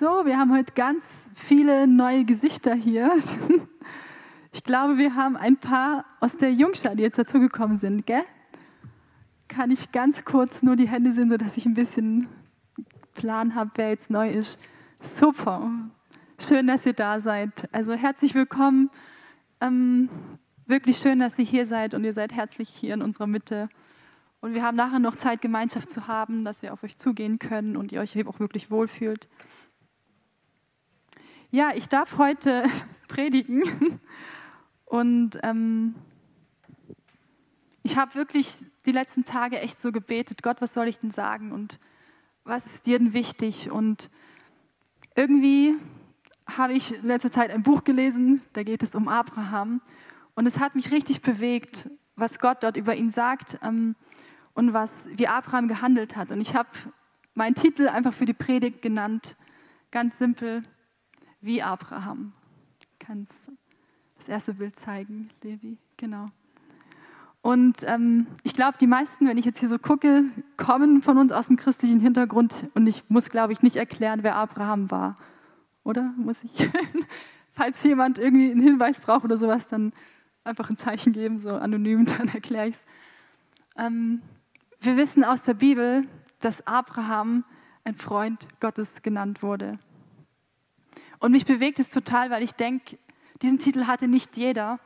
So, wir haben heute ganz viele neue Gesichter hier. Ich glaube, wir haben ein paar aus der Jungschar, die jetzt dazugekommen sind, gell? Kann ich ganz kurz nur die Hände sehen, sodass ich ein bisschen Plan habe, wer jetzt neu ist. Super. Schön, dass ihr da seid. Also herzlich willkommen. Ähm, wirklich schön, dass ihr hier seid und ihr seid herzlich hier in unserer Mitte. Und wir haben nachher noch Zeit, Gemeinschaft zu haben, dass wir auf euch zugehen können und ihr euch auch wirklich wohlfühlt. Ja, ich darf heute predigen und ähm, ich habe wirklich die letzten Tage echt so gebetet, Gott, was soll ich denn sagen und was ist dir denn wichtig? Und irgendwie habe ich in letzter Zeit ein Buch gelesen, da geht es um Abraham und es hat mich richtig bewegt, was Gott dort über ihn sagt ähm, und was, wie Abraham gehandelt hat. Und ich habe meinen Titel einfach für die Predigt genannt, ganz simpel, wie Abraham. Kannst das erste Bild zeigen, Levi? Genau. Und ähm, ich glaube, die meisten, wenn ich jetzt hier so gucke, kommen von uns aus dem christlichen Hintergrund und ich muss, glaube ich, nicht erklären, wer Abraham war. Oder muss ich? Falls jemand irgendwie einen Hinweis braucht oder sowas, dann einfach ein Zeichen geben, so anonym, dann erkläre ich es. Ähm, wir wissen aus der Bibel, dass Abraham ein Freund Gottes genannt wurde. Und mich bewegt es total, weil ich denke, diesen Titel hatte nicht jeder.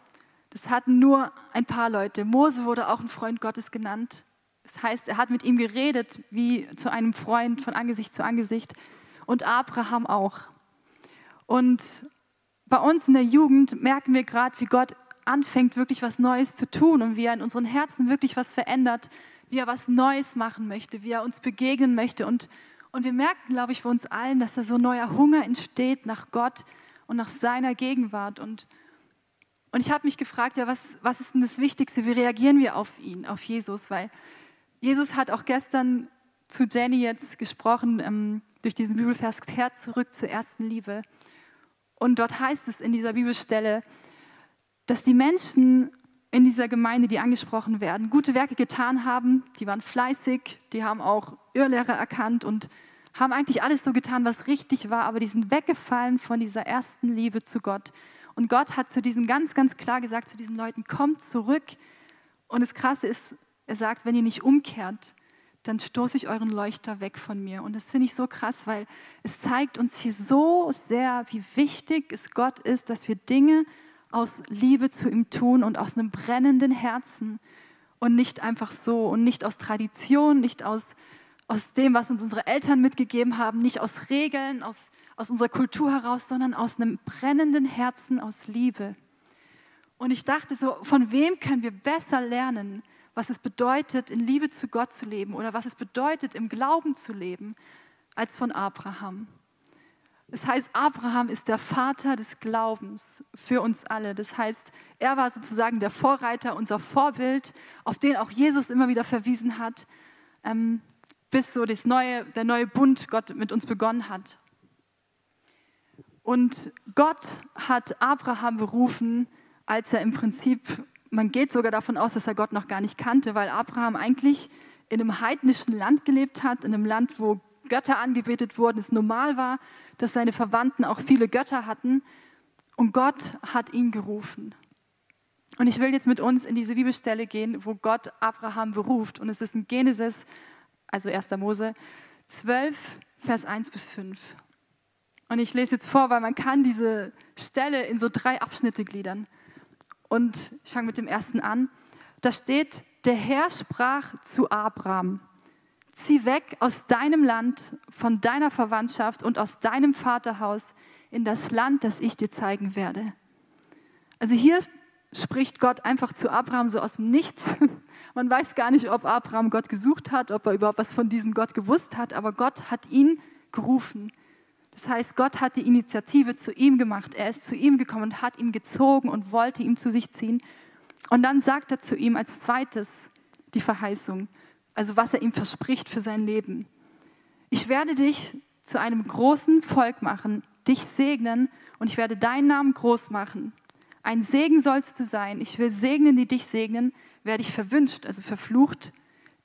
Das hatten nur ein paar Leute. Mose wurde auch ein Freund Gottes genannt. Das heißt, er hat mit ihm geredet wie zu einem Freund von Angesicht zu Angesicht. Und Abraham auch. Und bei uns in der Jugend merken wir gerade, wie Gott anfängt, wirklich was Neues zu tun und wie er in unseren Herzen wirklich was verändert, wie er was Neues machen möchte, wie er uns begegnen möchte. Und und wir merken, glaube ich, für uns allen, dass da so neuer Hunger entsteht nach Gott und nach seiner Gegenwart. Und, und ich habe mich gefragt, ja, was, was ist denn das Wichtigste? Wie reagieren wir auf ihn, auf Jesus? Weil Jesus hat auch gestern zu Jenny jetzt gesprochen, ähm, durch diesen Bibelvers, kehrt zurück zur ersten Liebe. Und dort heißt es in dieser Bibelstelle, dass die Menschen in dieser Gemeinde, die angesprochen werden, gute Werke getan haben. Die waren fleißig, die haben auch Irrlehre erkannt und haben eigentlich alles so getan, was richtig war, aber die sind weggefallen von dieser ersten Liebe zu Gott. Und Gott hat zu diesen ganz, ganz klar gesagt, zu diesen Leuten, kommt zurück. Und das Krasse ist, er sagt, wenn ihr nicht umkehrt, dann stoße ich euren Leuchter weg von mir. Und das finde ich so krass, weil es zeigt uns hier so sehr, wie wichtig es Gott ist, dass wir Dinge aus Liebe zu ihm tun und aus einem brennenden Herzen und nicht einfach so und nicht aus Tradition, nicht aus, aus dem, was uns unsere Eltern mitgegeben haben, nicht aus Regeln, aus, aus unserer Kultur heraus, sondern aus einem brennenden Herzen, aus Liebe. Und ich dachte so, von wem können wir besser lernen, was es bedeutet, in Liebe zu Gott zu leben oder was es bedeutet, im Glauben zu leben, als von Abraham. Das heißt, Abraham ist der Vater des Glaubens für uns alle. Das heißt, er war sozusagen der Vorreiter, unser Vorbild, auf den auch Jesus immer wieder verwiesen hat, ähm, bis so das neue, der neue Bund Gott mit uns begonnen hat. Und Gott hat Abraham berufen, als er im Prinzip, man geht sogar davon aus, dass er Gott noch gar nicht kannte, weil Abraham eigentlich in einem heidnischen Land gelebt hat, in einem Land, wo Götter angebetet wurden, es normal war, dass seine Verwandten auch viele Götter hatten. Und Gott hat ihn gerufen. Und ich will jetzt mit uns in diese Bibelstelle gehen, wo Gott Abraham beruft. Und es ist in Genesis, also 1. Mose 12, Vers 1 bis 5. Und ich lese jetzt vor, weil man kann diese Stelle in so drei Abschnitte gliedern. Und ich fange mit dem ersten an. Da steht, der Herr sprach zu Abraham zieh weg aus deinem Land, von deiner Verwandtschaft und aus deinem Vaterhaus in das Land, das ich dir zeigen werde. Also hier spricht Gott einfach zu Abraham so aus dem Nichts. Man weiß gar nicht, ob Abraham Gott gesucht hat, ob er überhaupt was von diesem Gott gewusst hat, aber Gott hat ihn gerufen. Das heißt, Gott hat die Initiative zu ihm gemacht. Er ist zu ihm gekommen und hat ihn gezogen und wollte ihn zu sich ziehen. Und dann sagt er zu ihm als zweites die Verheißung also was er ihm verspricht für sein Leben. Ich werde dich zu einem großen Volk machen, dich segnen und ich werde deinen Namen groß machen. Ein Segen sollst du sein. Ich will segnen, die dich segnen. Wer dich verwünscht, also verflucht,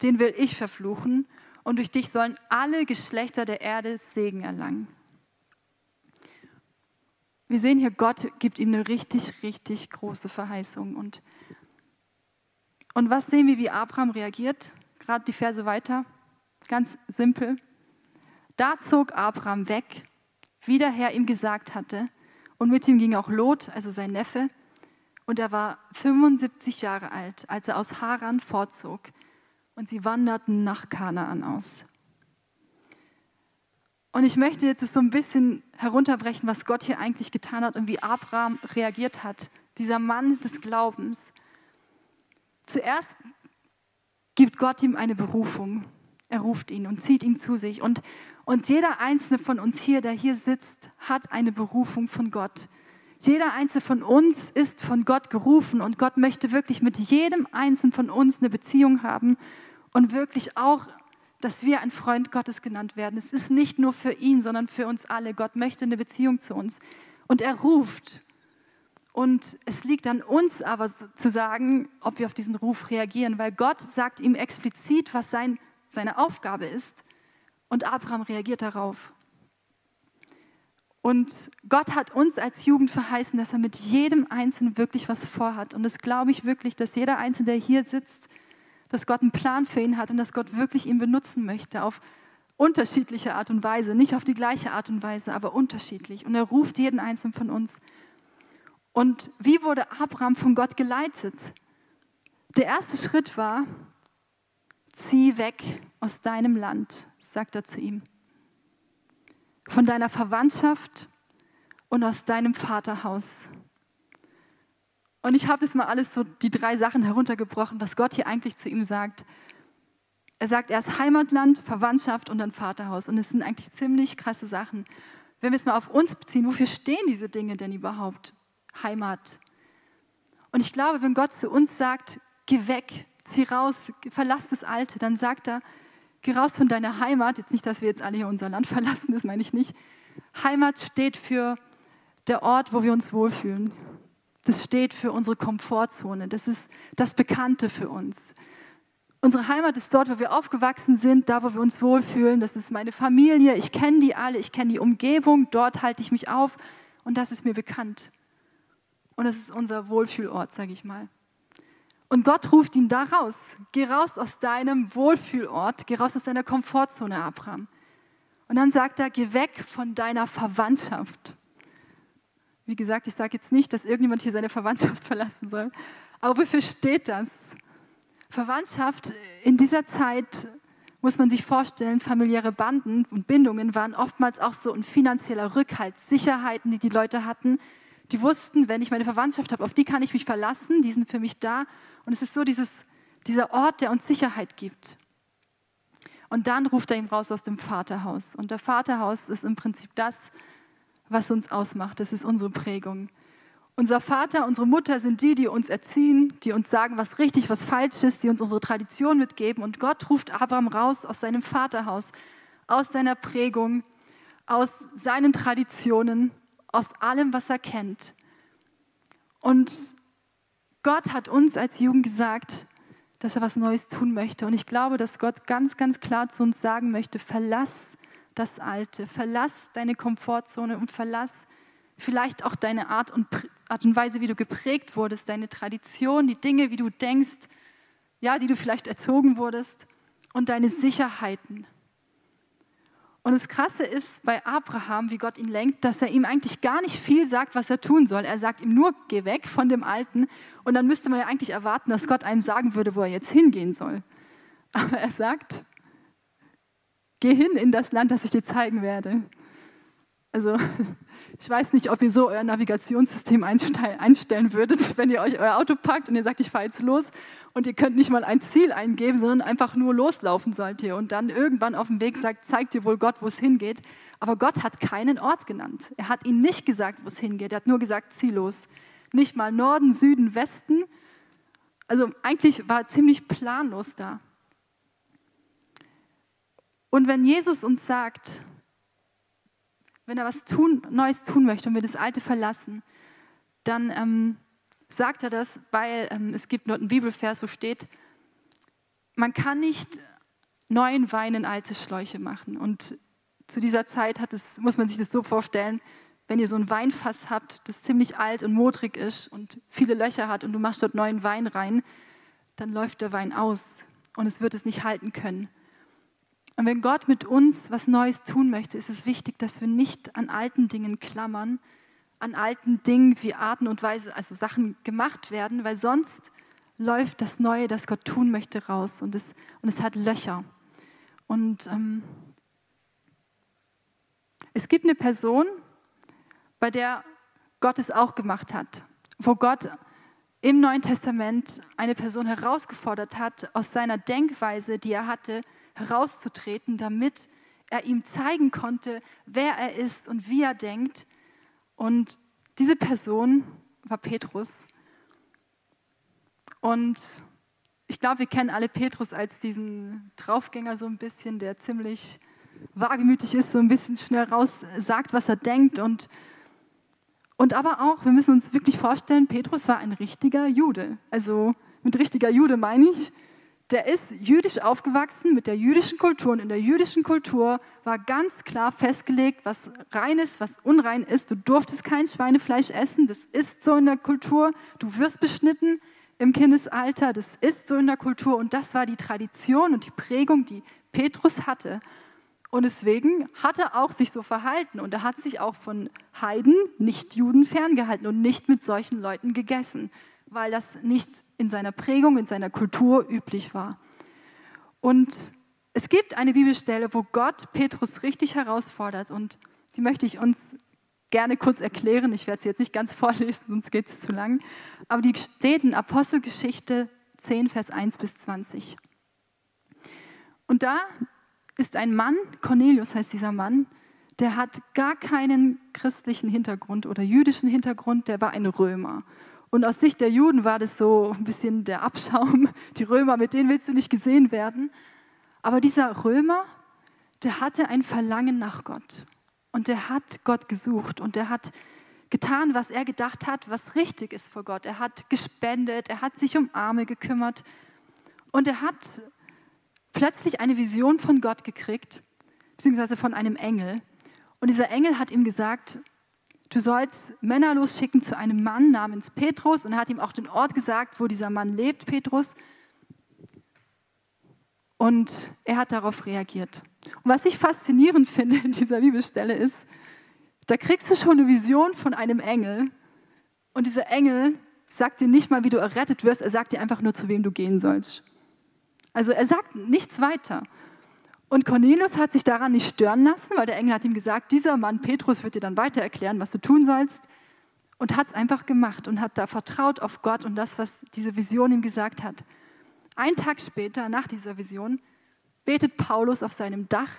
den will ich verfluchen. Und durch dich sollen alle Geschlechter der Erde Segen erlangen. wir sehen hier, Gott gibt ihm eine richtig, richtig große Verheißung. Und, und was sehen wir, wie Abraham reagiert? Gerade die Verse weiter. Ganz simpel. Da zog Abraham weg, wie der Herr ihm gesagt hatte. Und mit ihm ging auch Lot, also sein Neffe. Und er war 75 Jahre alt, als er aus Haran vorzog. Und sie wanderten nach Kanaan aus. Und ich möchte jetzt so ein bisschen herunterbrechen, was Gott hier eigentlich getan hat und wie Abraham reagiert hat, dieser Mann des Glaubens. Zuerst gibt Gott ihm eine Berufung. Er ruft ihn und zieht ihn zu sich. Und, und jeder einzelne von uns hier, der hier sitzt, hat eine Berufung von Gott. Jeder einzelne von uns ist von Gott gerufen und Gott möchte wirklich mit jedem einzelnen von uns eine Beziehung haben und wirklich auch dass wir ein Freund Gottes genannt werden. Es ist nicht nur für ihn, sondern für uns alle. Gott möchte eine Beziehung zu uns. Und er ruft. Und es liegt an uns aber zu sagen, ob wir auf diesen Ruf reagieren, weil Gott sagt ihm explizit, was sein, seine Aufgabe ist. Und Abraham reagiert darauf. Und Gott hat uns als Jugend verheißen, dass er mit jedem Einzelnen wirklich was vorhat. Und das glaube ich wirklich, dass jeder Einzelne, der hier sitzt, dass Gott einen Plan für ihn hat und dass Gott wirklich ihn benutzen möchte auf unterschiedliche Art und Weise, nicht auf die gleiche Art und Weise, aber unterschiedlich. Und er ruft jeden einzelnen von uns. Und wie wurde Abraham von Gott geleitet? Der erste Schritt war, zieh weg aus deinem Land, sagt er zu ihm, von deiner Verwandtschaft und aus deinem Vaterhaus. Und ich habe das mal alles so, die drei Sachen heruntergebrochen, was Gott hier eigentlich zu ihm sagt. Er sagt erst Heimatland, Verwandtschaft und dann Vaterhaus. Und es sind eigentlich ziemlich krasse Sachen. Wenn wir es mal auf uns beziehen, wofür stehen diese Dinge denn überhaupt? Heimat. Und ich glaube, wenn Gott zu uns sagt, geh weg, zieh raus, verlass das Alte, dann sagt er, geh raus von deiner Heimat. Jetzt nicht, dass wir jetzt alle hier unser Land verlassen, das meine ich nicht. Heimat steht für der Ort, wo wir uns wohlfühlen. Das steht für unsere Komfortzone. Das ist das Bekannte für uns. Unsere Heimat ist dort, wo wir aufgewachsen sind, da, wo wir uns wohlfühlen. Das ist meine Familie. Ich kenne die alle. Ich kenne die Umgebung. Dort halte ich mich auf. Und das ist mir bekannt. Und das ist unser Wohlfühlort, sage ich mal. Und Gott ruft ihn da raus. Geh raus aus deinem Wohlfühlort. Geh raus aus deiner Komfortzone, Abraham. Und dann sagt er, geh weg von deiner Verwandtschaft. Wie gesagt, ich sage jetzt nicht, dass irgendjemand hier seine Verwandtschaft verlassen soll. Aber wofür steht das? Verwandtschaft in dieser Zeit muss man sich vorstellen, familiäre Banden und Bindungen waren oftmals auch so ein finanzieller Rückhalt, Sicherheiten, die die Leute hatten. Die wussten, wenn ich meine Verwandtschaft habe, auf die kann ich mich verlassen, die sind für mich da. Und es ist so dieses, dieser Ort, der uns Sicherheit gibt. Und dann ruft er ihn raus aus dem Vaterhaus. Und der Vaterhaus ist im Prinzip das, was uns ausmacht. Das ist unsere Prägung. Unser Vater, unsere Mutter sind die, die uns erziehen, die uns sagen, was richtig, was falsch ist, die uns unsere Tradition mitgeben. Und Gott ruft Abraham raus aus seinem Vaterhaus, aus seiner Prägung, aus seinen Traditionen, aus allem, was er kennt. Und Gott hat uns als Jugend gesagt, dass er was Neues tun möchte. Und ich glaube, dass Gott ganz, ganz klar zu uns sagen möchte, verlass das Alte. Verlass deine Komfortzone und verlass vielleicht auch deine Art und, Art und Weise, wie du geprägt wurdest, deine Tradition, die Dinge, wie du denkst, ja, die du vielleicht erzogen wurdest und deine Sicherheiten. Und das Krasse ist bei Abraham, wie Gott ihn lenkt, dass er ihm eigentlich gar nicht viel sagt, was er tun soll. Er sagt ihm nur, geh weg von dem Alten. Und dann müsste man ja eigentlich erwarten, dass Gott einem sagen würde, wo er jetzt hingehen soll. Aber er sagt, Geh hin in das Land, das ich dir zeigen werde. Also, ich weiß nicht, ob ihr so euer Navigationssystem einstellen würdet, wenn ihr euch euer Auto packt und ihr sagt, ich fahre jetzt los und ihr könnt nicht mal ein Ziel eingeben, sondern einfach nur loslaufen sollt ihr und dann irgendwann auf dem Weg sagt, zeigt dir wohl Gott, wo es hingeht. Aber Gott hat keinen Ort genannt. Er hat ihnen nicht gesagt, wo es hingeht. Er hat nur gesagt, zieh los. Nicht mal Norden, Süden, Westen. Also eigentlich war er ziemlich planlos da. Und wenn Jesus uns sagt, wenn er was tun, Neues tun möchte und wir das Alte verlassen, dann ähm, sagt er das, weil ähm, es gibt nur einen Bibelvers, wo steht, man kann nicht neuen Wein in alte Schläuche machen. Und zu dieser Zeit es, muss man sich das so vorstellen, wenn ihr so ein Weinfass habt, das ziemlich alt und modrig ist und viele Löcher hat und du machst dort neuen Wein rein, dann läuft der Wein aus und es wird es nicht halten können. Und wenn Gott mit uns was Neues tun möchte, ist es wichtig, dass wir nicht an alten Dingen klammern, an alten Dingen wie Arten und Weise, also Sachen gemacht werden, weil sonst läuft das Neue, das Gott tun möchte, raus und es, und es hat Löcher. Und ähm, es gibt eine Person, bei der Gott es auch gemacht hat, wo Gott im Neuen Testament eine Person herausgefordert hat, aus seiner Denkweise, die er hatte, herauszutreten, damit er ihm zeigen konnte, wer er ist und wie er denkt. Und diese Person war Petrus. Und ich glaube, wir kennen alle Petrus als diesen Draufgänger so ein bisschen, der ziemlich wagemütig ist, so ein bisschen schnell raus sagt, was er denkt und und aber auch, wir müssen uns wirklich vorstellen, Petrus war ein richtiger Jude. Also mit richtiger Jude meine ich, der ist jüdisch aufgewachsen mit der jüdischen Kultur und in der jüdischen Kultur war ganz klar festgelegt, was rein ist, was unrein ist. Du durftest kein Schweinefleisch essen, das ist so in der Kultur. Du wirst beschnitten im Kindesalter, das ist so in der Kultur und das war die Tradition und die Prägung, die Petrus hatte. Und deswegen hat er auch sich so verhalten und er hat sich auch von Heiden, Nicht-Juden ferngehalten und nicht mit solchen Leuten gegessen, weil das nicht in seiner Prägung, in seiner Kultur üblich war. Und es gibt eine Bibelstelle, wo Gott Petrus richtig herausfordert und die möchte ich uns gerne kurz erklären. Ich werde sie jetzt nicht ganz vorlesen, sonst geht es zu lang. Aber die steht in Apostelgeschichte 10, Vers 1 bis 20. Und da ist ein Mann, Cornelius heißt dieser Mann, der hat gar keinen christlichen Hintergrund oder jüdischen Hintergrund, der war ein Römer. Und aus Sicht der Juden war das so ein bisschen der Abschaum. Die Römer, mit denen willst du nicht gesehen werden. Aber dieser Römer, der hatte ein Verlangen nach Gott. Und der hat Gott gesucht und der hat getan, was er gedacht hat, was richtig ist vor Gott. Er hat gespendet, er hat sich um Arme gekümmert und er hat plötzlich eine Vision von Gott gekriegt, beziehungsweise von einem Engel. Und dieser Engel hat ihm gesagt, du sollst Männer losschicken zu einem Mann namens Petrus und er hat ihm auch den Ort gesagt, wo dieser Mann lebt, Petrus. Und er hat darauf reagiert. Und was ich faszinierend finde in dieser Bibelstelle ist, da kriegst du schon eine Vision von einem Engel und dieser Engel sagt dir nicht mal, wie du errettet wirst, er sagt dir einfach nur, zu wem du gehen sollst. Also er sagt nichts weiter. Und Cornelius hat sich daran nicht stören lassen, weil der Engel hat ihm gesagt, dieser Mann Petrus wird dir dann weiter erklären, was du tun sollst. Und hat es einfach gemacht und hat da vertraut auf Gott und das, was diese Vision ihm gesagt hat. Ein Tag später, nach dieser Vision, betet Paulus auf seinem Dach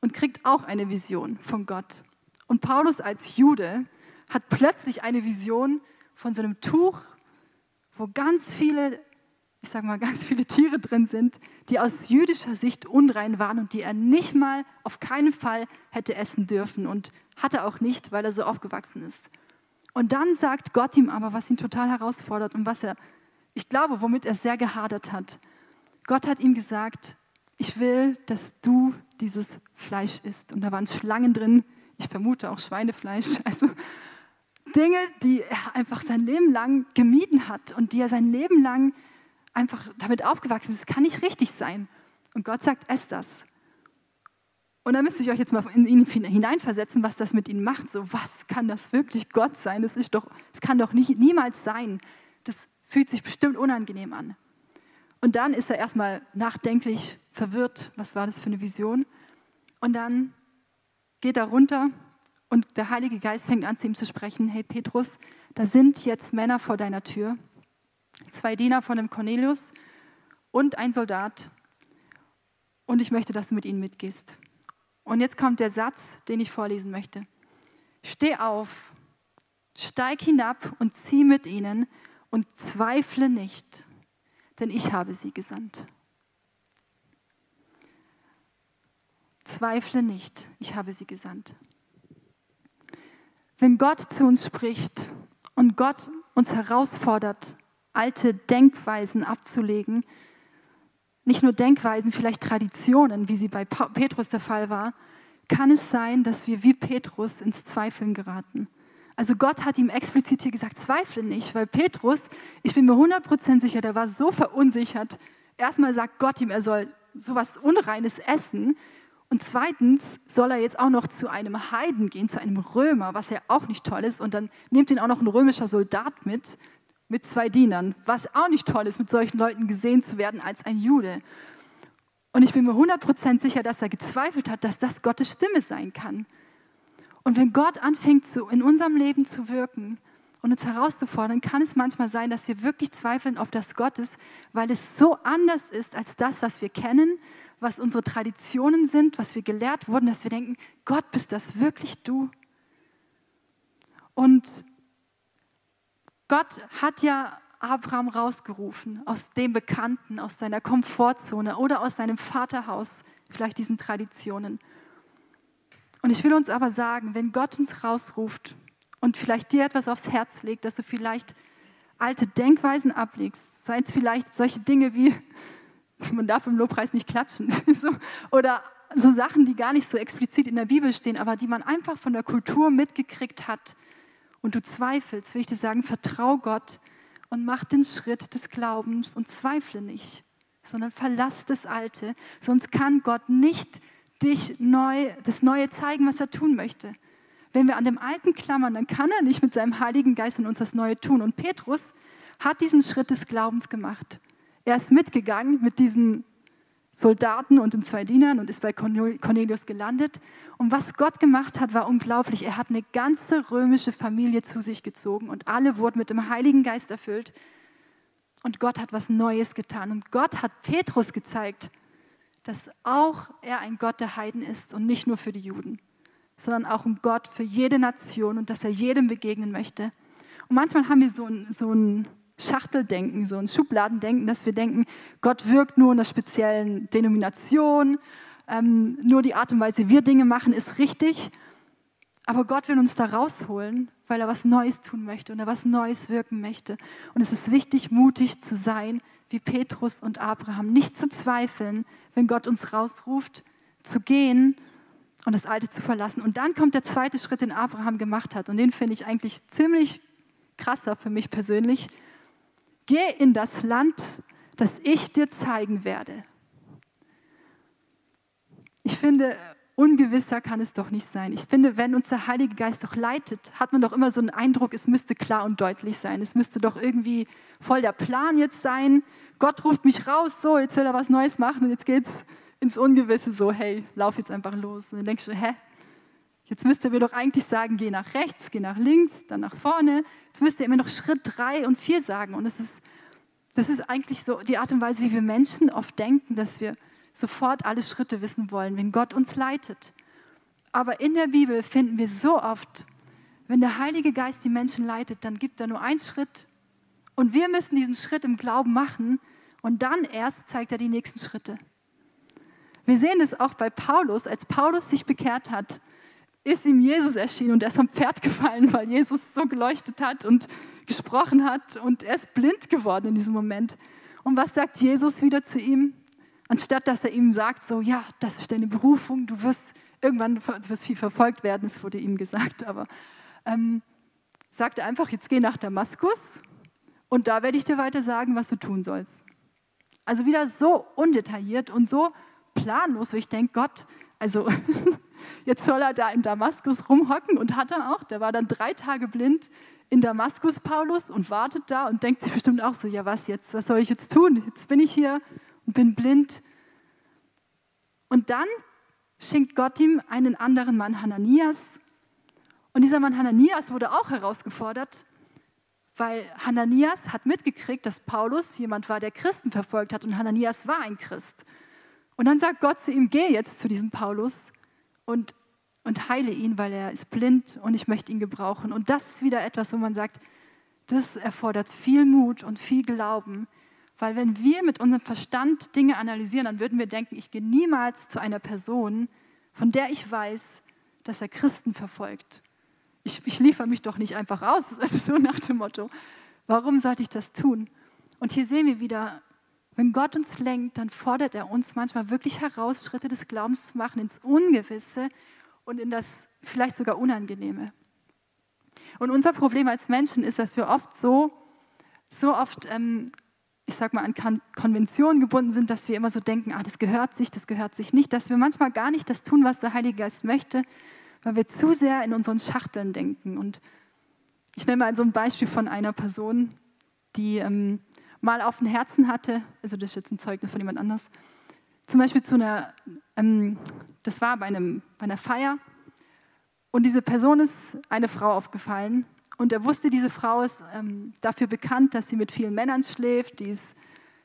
und kriegt auch eine Vision von Gott. Und Paulus als Jude hat plötzlich eine Vision von so einem Tuch, wo ganz viele ich sage mal, ganz viele Tiere drin sind, die aus jüdischer Sicht unrein waren und die er nicht mal auf keinen Fall hätte essen dürfen und hatte auch nicht, weil er so aufgewachsen ist. Und dann sagt Gott ihm aber, was ihn total herausfordert und was er, ich glaube, womit er sehr gehadert hat. Gott hat ihm gesagt, ich will, dass du dieses Fleisch isst. Und da waren Schlangen drin, ich vermute auch Schweinefleisch, also Dinge, die er einfach sein Leben lang gemieden hat und die er sein Leben lang einfach damit aufgewachsen ist, das kann nicht richtig sein. Und Gott sagt, ess das. Und da müsste ich euch jetzt mal in ihn hineinversetzen, was das mit ihnen macht. So, was kann das wirklich Gott sein? Das ist doch, das kann doch nicht, niemals sein. Das fühlt sich bestimmt unangenehm an. Und dann ist er erstmal nachdenklich verwirrt. Was war das für eine Vision? Und dann geht er runter und der Heilige Geist fängt an zu ihm zu sprechen. Hey Petrus, da sind jetzt Männer vor deiner Tür zwei Diener von dem Cornelius und ein Soldat. Und ich möchte, dass du mit ihnen mitgehst. Und jetzt kommt der Satz, den ich vorlesen möchte. Steh auf, steig hinab und zieh mit ihnen und zweifle nicht, denn ich habe sie gesandt. Zweifle nicht, ich habe sie gesandt. Wenn Gott zu uns spricht und Gott uns herausfordert, alte Denkweisen abzulegen. Nicht nur Denkweisen, vielleicht Traditionen, wie sie bei Petrus der Fall war, kann es sein, dass wir wie Petrus ins Zweifeln geraten. Also Gott hat ihm explizit hier gesagt, zweifle nicht, weil Petrus, ich bin mir 100% sicher, der war so verunsichert. Erstmal sagt Gott ihm, er soll sowas Unreines essen. Und zweitens soll er jetzt auch noch zu einem Heiden gehen, zu einem Römer, was ja auch nicht toll ist. Und dann nimmt ihn auch noch ein römischer Soldat mit, mit zwei Dienern, was auch nicht toll ist, mit solchen Leuten gesehen zu werden als ein Jude. Und ich bin mir 100% sicher, dass er gezweifelt hat, dass das Gottes Stimme sein kann. Und wenn Gott anfängt, zu, in unserem Leben zu wirken und uns herauszufordern, kann es manchmal sein, dass wir wirklich zweifeln auf das Gottes, weil es so anders ist als das, was wir kennen, was unsere Traditionen sind, was wir gelehrt wurden, dass wir denken, Gott, bist das wirklich du? Und Gott hat ja Abraham rausgerufen aus dem Bekannten, aus seiner Komfortzone oder aus seinem Vaterhaus, vielleicht diesen Traditionen. Und ich will uns aber sagen, wenn Gott uns rausruft und vielleicht dir etwas aufs Herz legt, dass du vielleicht alte Denkweisen ablegst, sei es vielleicht solche Dinge wie, man darf im Lobpreis nicht klatschen, so, oder so Sachen, die gar nicht so explizit in der Bibel stehen, aber die man einfach von der Kultur mitgekriegt hat und du zweifelst, will ich dir sagen, vertrau Gott und mach den Schritt des Glaubens und zweifle nicht, sondern verlass das Alte, sonst kann Gott nicht dich neu, das Neue zeigen, was er tun möchte. Wenn wir an dem Alten klammern, dann kann er nicht mit seinem Heiligen Geist in uns das Neue tun. Und Petrus hat diesen Schritt des Glaubens gemacht. Er ist mitgegangen mit diesen Soldaten und den zwei Dienern und ist bei Cornelius gelandet. Und was Gott gemacht hat, war unglaublich. Er hat eine ganze römische Familie zu sich gezogen und alle wurden mit dem Heiligen Geist erfüllt. Und Gott hat was Neues getan. Und Gott hat Petrus gezeigt, dass auch er ein Gott der Heiden ist und nicht nur für die Juden, sondern auch ein Gott für jede Nation und dass er jedem begegnen möchte. Und manchmal haben wir so ein, so ein Schachteldenken, so ein Schubladendenken, dass wir denken, Gott wirkt nur in einer speziellen Denomination, ähm, nur die Art und Weise, wie wir Dinge machen, ist richtig. Aber Gott will uns da rausholen, weil er was Neues tun möchte und er was Neues wirken möchte. Und es ist wichtig, mutig zu sein, wie Petrus und Abraham. Nicht zu zweifeln, wenn Gott uns rausruft, zu gehen und das Alte zu verlassen. Und dann kommt der zweite Schritt, den Abraham gemacht hat. Und den finde ich eigentlich ziemlich krasser für mich persönlich. Geh in das Land, das ich dir zeigen werde. Ich finde, ungewisser kann es doch nicht sein. Ich finde, wenn uns der Heilige Geist doch leitet, hat man doch immer so einen Eindruck, es müsste klar und deutlich sein. Es müsste doch irgendwie voll der Plan jetzt sein. Gott ruft mich raus, so, jetzt will er was Neues machen und jetzt geht's ins Ungewisse, so, hey, lauf jetzt einfach los. Und dann denkst du, hä? Jetzt müsste wir doch eigentlich sagen, geh nach rechts, geh nach links, dann nach vorne. Jetzt müsste er immer noch Schritt drei und vier sagen. Und das ist, das ist eigentlich so die Art und Weise, wie wir Menschen oft denken, dass wir sofort alle Schritte wissen wollen, wenn Gott uns leitet. Aber in der Bibel finden wir so oft, wenn der Heilige Geist die Menschen leitet, dann gibt er nur einen Schritt und wir müssen diesen Schritt im Glauben machen und dann erst zeigt er die nächsten Schritte. Wir sehen es auch bei Paulus. Als Paulus sich bekehrt hat, ist ihm Jesus erschienen und er ist vom Pferd gefallen, weil Jesus so geleuchtet hat und gesprochen hat und er ist blind geworden in diesem Moment. Und was sagt Jesus wieder zu ihm? Anstatt dass er ihm sagt, so, ja, das ist deine Berufung, du wirst irgendwann du wirst viel verfolgt werden, es wurde ihm gesagt, aber ähm, sagt er einfach, jetzt geh nach Damaskus und da werde ich dir weiter sagen, was du tun sollst. Also wieder so undetailliert und so planlos, wo ich denke, Gott, also jetzt soll er da in Damaskus rumhocken und hat er auch, der war dann drei Tage blind in Damaskus, Paulus, und wartet da und denkt sich bestimmt auch so, ja was jetzt, was soll ich jetzt tun? Jetzt bin ich hier und bin blind. Und dann schenkt Gott ihm einen anderen Mann, Hananias. Und dieser Mann Hananias wurde auch herausgefordert, weil Hananias hat mitgekriegt, dass Paulus jemand war, der Christen verfolgt hat und Hananias war ein Christ. Und dann sagt Gott zu ihm, geh jetzt zu diesem Paulus und, und heile ihn, weil er ist blind und ich möchte ihn gebrauchen. Und das ist wieder etwas, wo man sagt, das erfordert viel Mut und viel Glauben, weil wenn wir mit unserem Verstand Dinge analysieren, dann würden wir denken, ich gehe niemals zu einer Person, von der ich weiß, dass er Christen verfolgt. Ich, ich liefere mich doch nicht einfach aus. Das ist so nach dem Motto, warum sollte ich das tun? Und hier sehen wir wieder, wenn Gott uns lenkt, dann fordert er uns manchmal wirklich heraus, Schritte des Glaubens zu machen ins Ungewisse und in das vielleicht sogar Unangenehme. Und unser Problem als Menschen ist, dass wir oft so, so oft, ähm, ich sag mal, an Konventionen gebunden sind, dass wir immer so denken, ah, das gehört sich, das gehört sich nicht, dass wir manchmal gar nicht das tun, was der Heilige Geist möchte, weil wir zu sehr in unseren Schachteln denken. Und ich nenne mal so ein Beispiel von einer Person, die ähm, mal auf dem Herzen hatte, also das ist jetzt ein Zeugnis von jemand anders, zum Beispiel zu einer, ähm, das war bei, einem, bei einer Feier und diese Person ist eine Frau aufgefallen und er wusste, diese Frau ist ähm, dafür bekannt, dass sie mit vielen Männern schläft, die ist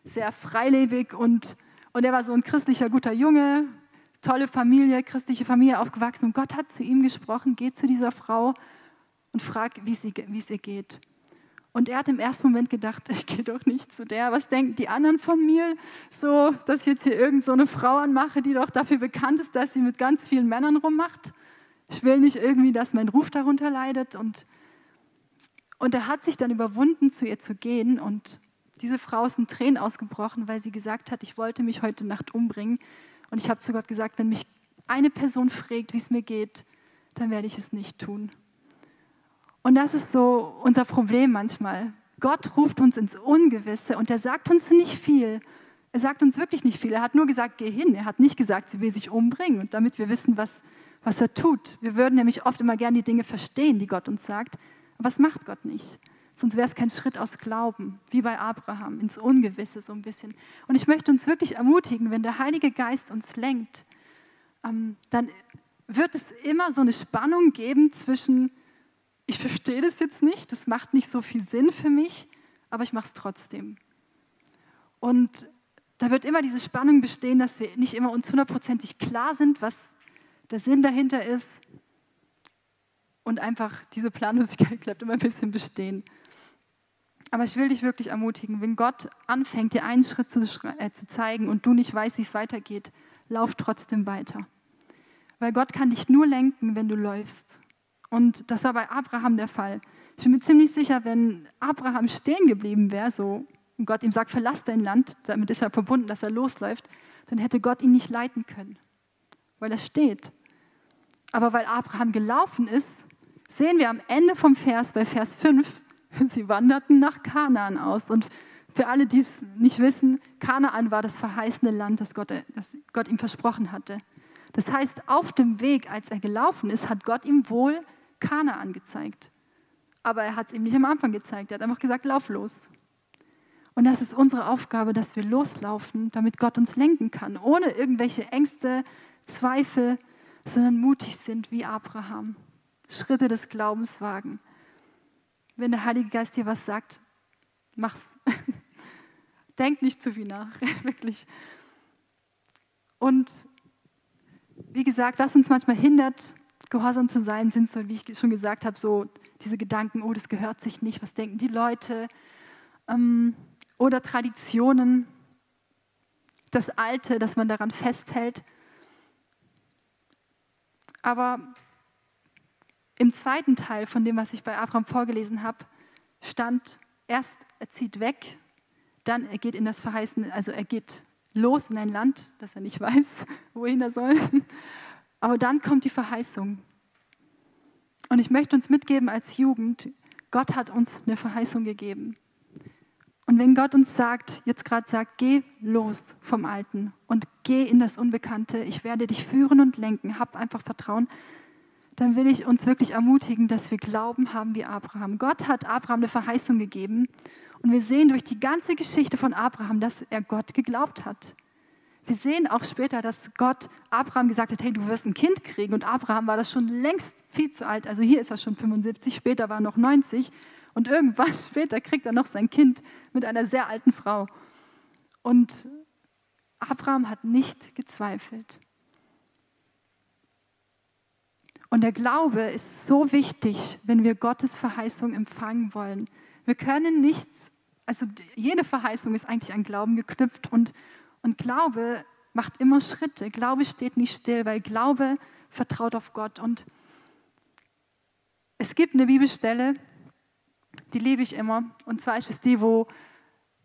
sehr freilebig und, und er war so ein christlicher guter Junge, tolle Familie, christliche Familie aufgewachsen und Gott hat zu ihm gesprochen, geh zu dieser Frau und frag, wie es ihr geht. Und er hat im ersten Moment gedacht, ich gehe doch nicht zu der. Was denken die anderen von mir? So, dass ich jetzt hier irgend so Frau anmache, die doch dafür bekannt ist, dass sie mit ganz vielen Männern rummacht. Ich will nicht irgendwie, dass mein Ruf darunter leidet. Und, und er hat sich dann überwunden, zu ihr zu gehen. Und diese Frau ist in Tränen ausgebrochen, weil sie gesagt hat, ich wollte mich heute Nacht umbringen. Und ich habe zu Gott gesagt, wenn mich eine Person fragt, wie es mir geht, dann werde ich es nicht tun. Und das ist so unser Problem manchmal. Gott ruft uns ins Ungewisse und er sagt uns nicht viel. Er sagt uns wirklich nicht viel. Er hat nur gesagt, geh hin. Er hat nicht gesagt, sie will sich umbringen. Und damit wir wissen, was, was er tut. Wir würden nämlich oft immer gerne die Dinge verstehen, die Gott uns sagt. Aber was macht Gott nicht? Sonst wäre es kein Schritt aus Glauben, wie bei Abraham, ins Ungewisse so ein bisschen. Und ich möchte uns wirklich ermutigen, wenn der Heilige Geist uns lenkt, ähm, dann wird es immer so eine Spannung geben zwischen ich verstehe das jetzt nicht, das macht nicht so viel Sinn für mich, aber ich mache es trotzdem. Und da wird immer diese Spannung bestehen, dass wir nicht immer uns hundertprozentig klar sind, was der Sinn dahinter ist. Und einfach diese Planlosigkeit bleibt immer ein bisschen bestehen. Aber ich will dich wirklich ermutigen, wenn Gott anfängt, dir einen Schritt zu, äh, zu zeigen und du nicht weißt, wie es weitergeht, lauf trotzdem weiter. Weil Gott kann dich nur lenken, wenn du läufst. Und das war bei Abraham der Fall. Ich bin mir ziemlich sicher, wenn Abraham stehen geblieben wäre, so und Gott ihm sagt, verlass dein Land, damit ist er verbunden, dass er losläuft, dann hätte Gott ihn nicht leiten können, weil er steht. Aber weil Abraham gelaufen ist, sehen wir am Ende vom Vers, bei Vers 5, sie wanderten nach Kanaan aus. Und für alle, die es nicht wissen, Kanaan war das verheißene Land, das Gott, das Gott ihm versprochen hatte. Das heißt, auf dem Weg, als er gelaufen ist, hat Gott ihm wohl Kana angezeigt. Aber er hat es ihm nicht am Anfang gezeigt. Er hat einfach gesagt, lauf los. Und das ist unsere Aufgabe, dass wir loslaufen, damit Gott uns lenken kann, ohne irgendwelche Ängste, Zweifel, sondern mutig sind wie Abraham. Schritte des Glaubens wagen. Wenn der Heilige Geist dir was sagt, mach's. Denk nicht zu viel nach, wirklich. Und wie gesagt, was uns manchmal hindert, gehorsam zu sein, sind so, wie ich schon gesagt habe, so diese Gedanken, oh, das gehört sich nicht, was denken die Leute? Ähm, oder Traditionen, das Alte, dass man daran festhält. Aber im zweiten Teil von dem, was ich bei Abraham vorgelesen habe, stand erst, er zieht weg, dann er geht in das Verheißene, also er geht los in ein Land, das er nicht weiß, wohin er soll. Aber dann kommt die Verheißung. Und ich möchte uns mitgeben als Jugend, Gott hat uns eine Verheißung gegeben. Und wenn Gott uns sagt, jetzt gerade sagt, geh los vom Alten und geh in das Unbekannte, ich werde dich führen und lenken, hab einfach Vertrauen, dann will ich uns wirklich ermutigen, dass wir Glauben haben wie Abraham. Gott hat Abraham eine Verheißung gegeben und wir sehen durch die ganze Geschichte von Abraham, dass er Gott geglaubt hat. Wir sehen auch später, dass Gott Abraham gesagt hat, hey, du wirst ein Kind kriegen. Und Abraham war das schon längst viel zu alt. Also hier ist er schon 75, später war er noch 90. Und irgendwann später kriegt er noch sein Kind mit einer sehr alten Frau. Und Abraham hat nicht gezweifelt. Und der Glaube ist so wichtig, wenn wir Gottes Verheißung empfangen wollen. Wir können nichts, also jede Verheißung ist eigentlich an Glauben geknüpft und und Glaube macht immer Schritte. Glaube steht nicht still, weil Glaube vertraut auf Gott. Und es gibt eine Bibelstelle, die liebe ich immer. Und zwar ist es die, wo,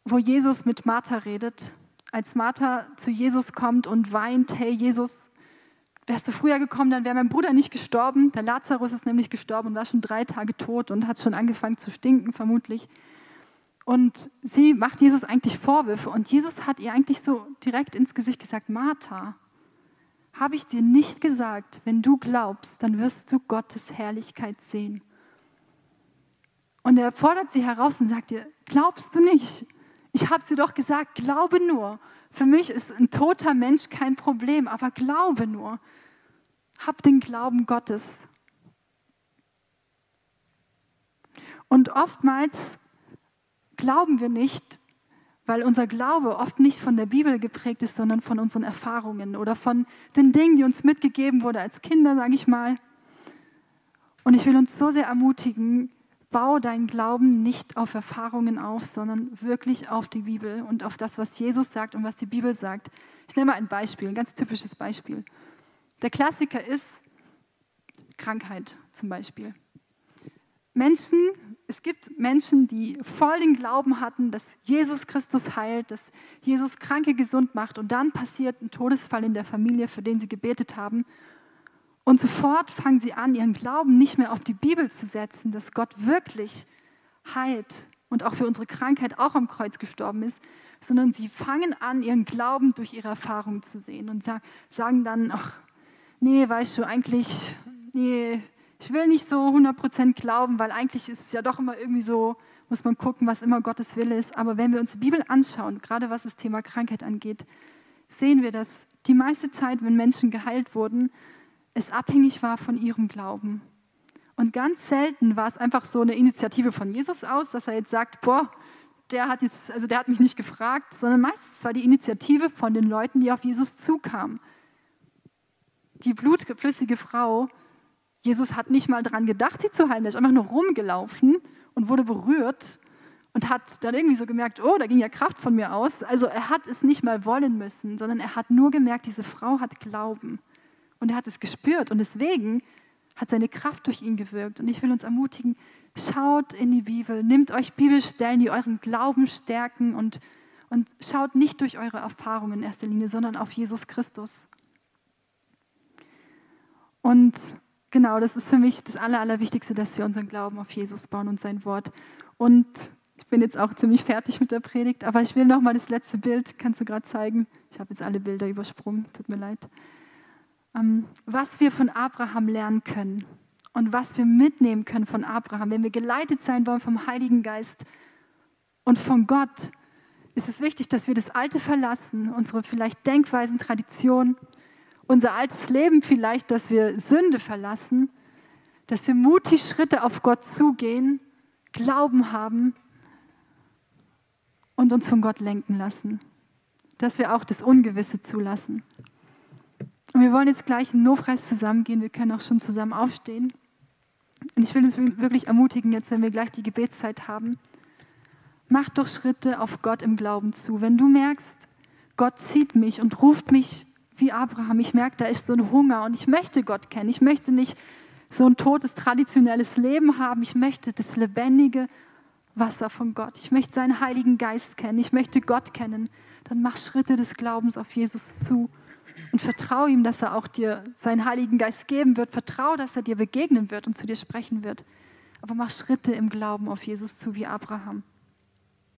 wo Jesus mit Martha redet. Als Martha zu Jesus kommt und weint, hey Jesus, wärst du früher gekommen, dann wäre mein Bruder nicht gestorben. Der Lazarus ist nämlich gestorben und war schon drei Tage tot und hat schon angefangen zu stinken, vermutlich. Und sie macht Jesus eigentlich Vorwürfe und Jesus hat ihr eigentlich so direkt ins Gesicht gesagt, Martha, habe ich dir nicht gesagt, wenn du glaubst, dann wirst du Gottes Herrlichkeit sehen. Und er fordert sie heraus und sagt ihr, glaubst du nicht? Ich habe dir doch gesagt, glaube nur. Für mich ist ein toter Mensch kein Problem, aber glaube nur. Hab den Glauben Gottes. Und oftmals glauben wir nicht, weil unser Glaube oft nicht von der Bibel geprägt ist, sondern von unseren Erfahrungen oder von den Dingen, die uns mitgegeben wurden als Kinder, sage ich mal. Und ich will uns so sehr ermutigen, bau deinen Glauben nicht auf Erfahrungen auf, sondern wirklich auf die Bibel und auf das, was Jesus sagt und was die Bibel sagt. Ich nehme mal ein Beispiel, ein ganz typisches Beispiel. Der Klassiker ist Krankheit zum Beispiel. Menschen, es gibt Menschen, die voll den Glauben hatten, dass Jesus Christus heilt, dass Jesus Kranke gesund macht und dann passiert ein Todesfall in der Familie, für den sie gebetet haben. Und sofort fangen sie an, ihren Glauben nicht mehr auf die Bibel zu setzen, dass Gott wirklich heilt und auch für unsere Krankheit auch am Kreuz gestorben ist, sondern sie fangen an, ihren Glauben durch ihre Erfahrungen zu sehen und sagen dann, ach, nee, weißt du, eigentlich, nee, ich will nicht so 100% glauben, weil eigentlich ist es ja doch immer irgendwie so, muss man gucken, was immer Gottes Wille ist. Aber wenn wir uns die Bibel anschauen, gerade was das Thema Krankheit angeht, sehen wir, dass die meiste Zeit, wenn Menschen geheilt wurden, es abhängig war von ihrem Glauben. Und ganz selten war es einfach so eine Initiative von Jesus aus, dass er jetzt sagt, boah, der hat, jetzt, also der hat mich nicht gefragt, sondern meistens war die Initiative von den Leuten, die auf Jesus zukamen. Die blutflüssige Frau Jesus hat nicht mal daran gedacht, sie zu heilen. Er ist einfach nur rumgelaufen und wurde berührt und hat dann irgendwie so gemerkt, oh, da ging ja Kraft von mir aus. Also er hat es nicht mal wollen müssen, sondern er hat nur gemerkt, diese Frau hat Glauben. Und er hat es gespürt und deswegen hat seine Kraft durch ihn gewirkt. Und ich will uns ermutigen, schaut in die Bibel, nehmt euch Bibelstellen, die euren Glauben stärken und, und schaut nicht durch eure Erfahrungen in erster Linie, sondern auf Jesus Christus. Und Genau, das ist für mich das Aller, Allerwichtigste, dass wir unseren Glauben auf Jesus bauen und sein Wort. Und ich bin jetzt auch ziemlich fertig mit der Predigt, aber ich will noch mal das letzte Bild, kannst du gerade zeigen? Ich habe jetzt alle Bilder übersprungen, tut mir leid. Ähm, was wir von Abraham lernen können und was wir mitnehmen können von Abraham, wenn wir geleitet sein wollen vom Heiligen Geist und von Gott, ist es wichtig, dass wir das Alte verlassen, unsere vielleicht Denkweisen, Traditionen unser altes Leben vielleicht, dass wir Sünde verlassen, dass wir mutig Schritte auf Gott zugehen, Glauben haben und uns von Gott lenken lassen. Dass wir auch das Ungewisse zulassen. Und wir wollen jetzt gleich in Lobpreis zusammengehen. Wir können auch schon zusammen aufstehen. Und ich will uns wirklich ermutigen, jetzt, wenn wir gleich die Gebetszeit haben, mach doch Schritte auf Gott im Glauben zu. Wenn du merkst, Gott zieht mich und ruft mich wie Abraham. Ich merke, da ist so ein Hunger und ich möchte Gott kennen. Ich möchte nicht so ein totes, traditionelles Leben haben. Ich möchte das lebendige Wasser von Gott. Ich möchte seinen Heiligen Geist kennen. Ich möchte Gott kennen. Dann mach Schritte des Glaubens auf Jesus zu und vertraue ihm, dass er auch dir seinen Heiligen Geist geben wird. Vertraue, dass er dir begegnen wird und zu dir sprechen wird. Aber mach Schritte im Glauben auf Jesus zu wie Abraham.